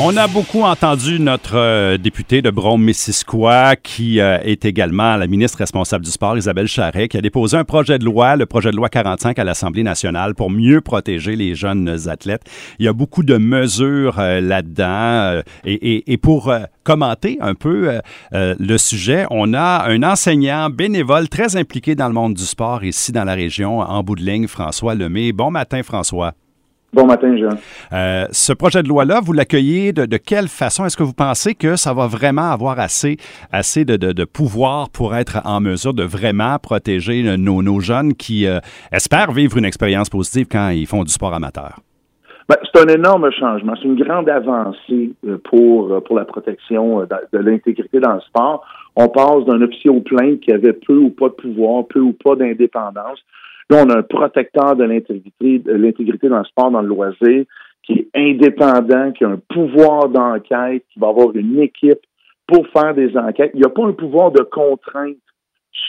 On a beaucoup entendu notre euh, député de Brome-Missisquoi, qui euh, est également la ministre responsable du sport, Isabelle Charret, qui a déposé un projet de loi, le projet de loi 45 à l'Assemblée nationale pour mieux protéger les jeunes athlètes. Il y a beaucoup de mesures euh, là-dedans. et, et, pour commenter un peu le sujet, on a un enseignant bénévole très impliqué dans le monde du sport ici dans la région, en bout de ligne, François Lemay. Bon matin, François. Bon matin, Jean. Euh, ce projet de loi-là, vous l'accueillez de, quelle façon? Est-ce que vous pensez que ça va vraiment avoir assez, assez de, pouvoir pour être en mesure de vraiment protéger nos, jeunes qui euh, espèrent vivre une expérience positive quand ils font du sport amateur? Ben, c'est un énorme changement. C'est une grande avancée euh, pour, pour la protection de l'intégrité dans le sport. On passe d'un officier au plainte qui avait peu ou pas de pouvoir, peu ou pas d'indépendance, Là, on a un protecteur de l'intégrité, de dans le sport, dans le loisir, qui est indépendant, qui a un pouvoir d'enquête, qui va avoir une équipe pour faire des enquêtes. Il n'y a pas un pouvoir de contrainte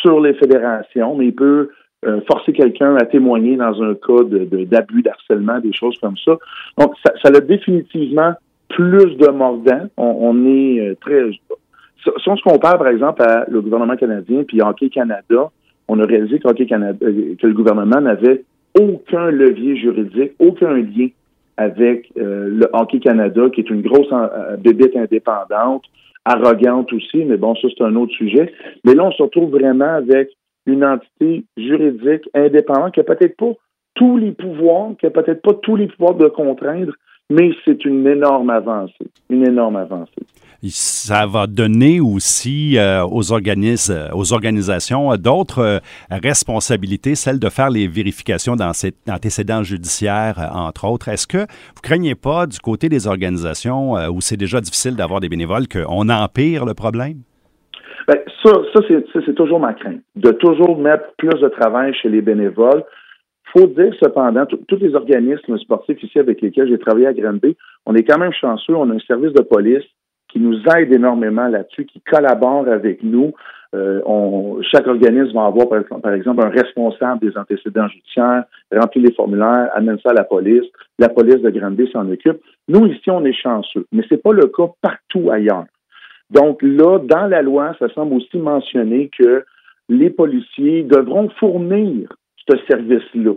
sur les fédérations, mais il peut euh, forcer quelqu'un à témoigner dans un cas de, d'abus, d'harcèlement, des choses comme ça. Donc, ça, ça a définitivement plus de mordant. On, est euh, très... Si on se compare, par exemple, à le gouvernement canadien puis Hockey Canada, on a réalisé Canada, euh, que le gouvernement n'avait aucun levier juridique, aucun lien avec euh, le Hockey Canada, qui est une grosse euh, bébête indépendante, arrogante aussi, mais bon, ça c'est un autre sujet. Mais là, on se retrouve vraiment avec une entité juridique indépendante qui n'a peut-être pas tous les pouvoirs, qui n'a peut-être pas tous les pouvoirs de contraindre, mais c'est une énorme avancée, une énorme avancée ça va donner aussi euh, aux organismes, aux organisations d'autres euh, responsabilités, celle de faire les vérifications d'antécédents judiciaires, euh, entre autres. Est-ce que vous craignez pas du côté des organisations où c'est déjà difficile d'avoir des bénévoles qu'on empire le problème? Bien, ça, ça c'est toujours ma crainte, de toujours mettre plus de travail chez les bénévoles. faut dire cependant, tous les organismes sportifs ici avec lesquels j'ai travaillé à Granby, on est quand même chanceux, on a un service de police qui nous aide énormément là-dessus, qui collabore avec nous. Euh, on, chaque organisme va avoir, par exemple, un responsable des antécédents judiciaires, remplir les formulaires, amène ça à la police. La police de Granby s'en occupe. Nous, ici, on est chanceux, mais c'est pas le cas partout ailleurs. Donc là, dans la loi, ça semble aussi mentionner que les policiers devront fournir ce service-là.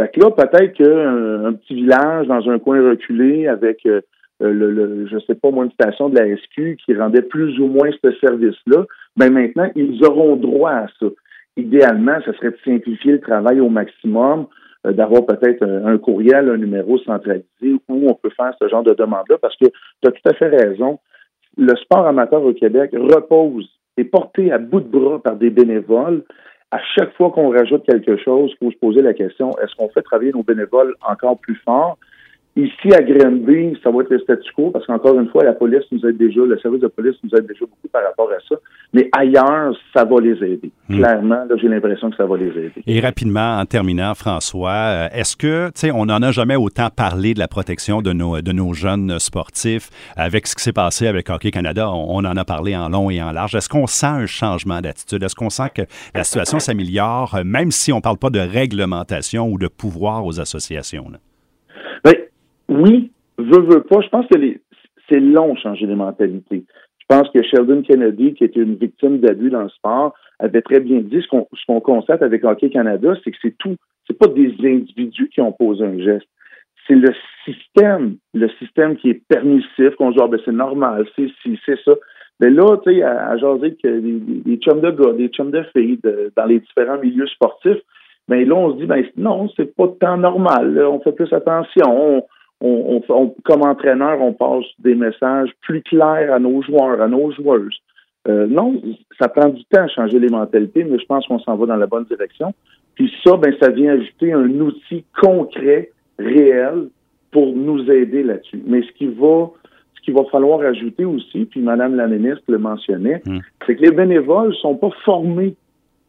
Fait que là, peut-être qu'un petit village dans un coin reculé avec euh, le, le, je sais pas moi, une station de la SQ qui rendait plus ou moins ce service-là, ben maintenant, ils auront droit à ça. Idéalement, ce serait de simplifier le travail au maximum, euh, d'avoir peut-être un, courriel, un numéro centralisé où on peut faire ce genre de demande-là, parce que tu as tout à fait raison. Le sport amateur au Québec repose, est porté à bout de bras par des bénévoles. À chaque fois qu'on rajoute quelque chose, il faut se poser la question, est-ce qu'on fait travailler nos bénévoles encore plus fort? Ici, à Granby, ça va être le statu quo parce qu'encore une fois, la police nous aide déjà, le service de police nous aide déjà beaucoup par rapport à ça. Mais ailleurs, ça va les aider. Hmm. Clairement, j'ai l'impression que ça va les aider. Et rapidement, en terminant, François, euh, est-ce que, tu sais, on n'en a jamais autant parlé de la protection de nos, de nos jeunes sportifs avec ce qui s'est passé avec Hockey Canada? On, en a parlé en long et en large. Est-ce qu'on sent un changement d'attitude? Est-ce qu'on sent que la situation s'améliore, euh, même si on ne parle pas de réglementation ou de pouvoir aux associations? Là? Ben, oui, veut, veut pas. Je pense que c'est long changer les mentalités. Je pense que Sheldon Kennedy, qui était une victime d'abus dans le sport, avait très bien dit ce qu'on constate avec Hockey Canada, c'est que c'est tout. C'est pas des individus qui ont posé un geste. C'est le système, le système qui est permissif, qu'on dit, ah, ben, c'est normal, c'est si, c'est ça. Mais là, tu sais, à, jaser que des, chums de gars, des chums de filles, dans les différents milieux sportifs, mais ben, là, on se dit, ben, non, c'est pas tant normal. on fait plus attention on, comme entraîneur, on passe des messages plus clairs à nos joueurs, à nos joueuses. Euh, non, ça prend du temps à changer les mentalités, mais je pense qu'on s'en va dans la bonne direction. Puis ça, ben, ça vient ajouter un outil concret, réel, pour nous aider là-dessus. Mais ce qui va, ce qu'il va falloir ajouter aussi, puis Madame la ministre le mentionnait, hmm. c'est que les bénévoles sont pas formés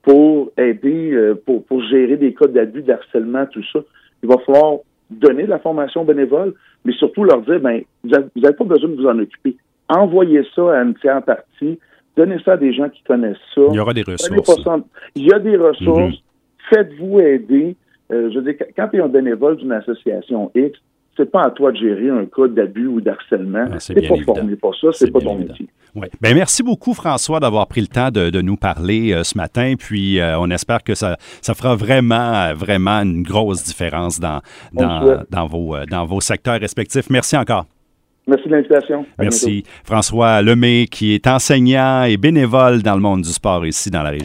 pour aider, euh, pour, pour gérer des cas d'abus, d'harcèlement, tout ça. Il va falloir donner de la formation bénévole, mais surtout leur dire, ben, vous n'avez pas besoin de vous en occuper. Envoyez ça à une tiers partie Donnez ça à des gens qui connaissent ça. Il y aura des ressources. Il y a des ressources. Mm-hmm. Faites-vous aider. Euh, je veux dire, quand tu es un bénévole d'une association X, c'est pas à toi de gérer un cas d'abus ou d'harcèlement. Ah, c'est pas formé pour ça, c'est pas ton métier. Oui. Ben, merci beaucoup, François, d'avoir pris le temps de, nous parler euh, ce matin. Puis, euh, on espère que ça, ça fera vraiment, vraiment une grosse différence dans, dans, vos, dans vos secteurs respectifs. Merci encore. Merci de l'invitation. Merci. François Lemay, qui est enseignant et bénévole dans le monde du sport ici dans la région.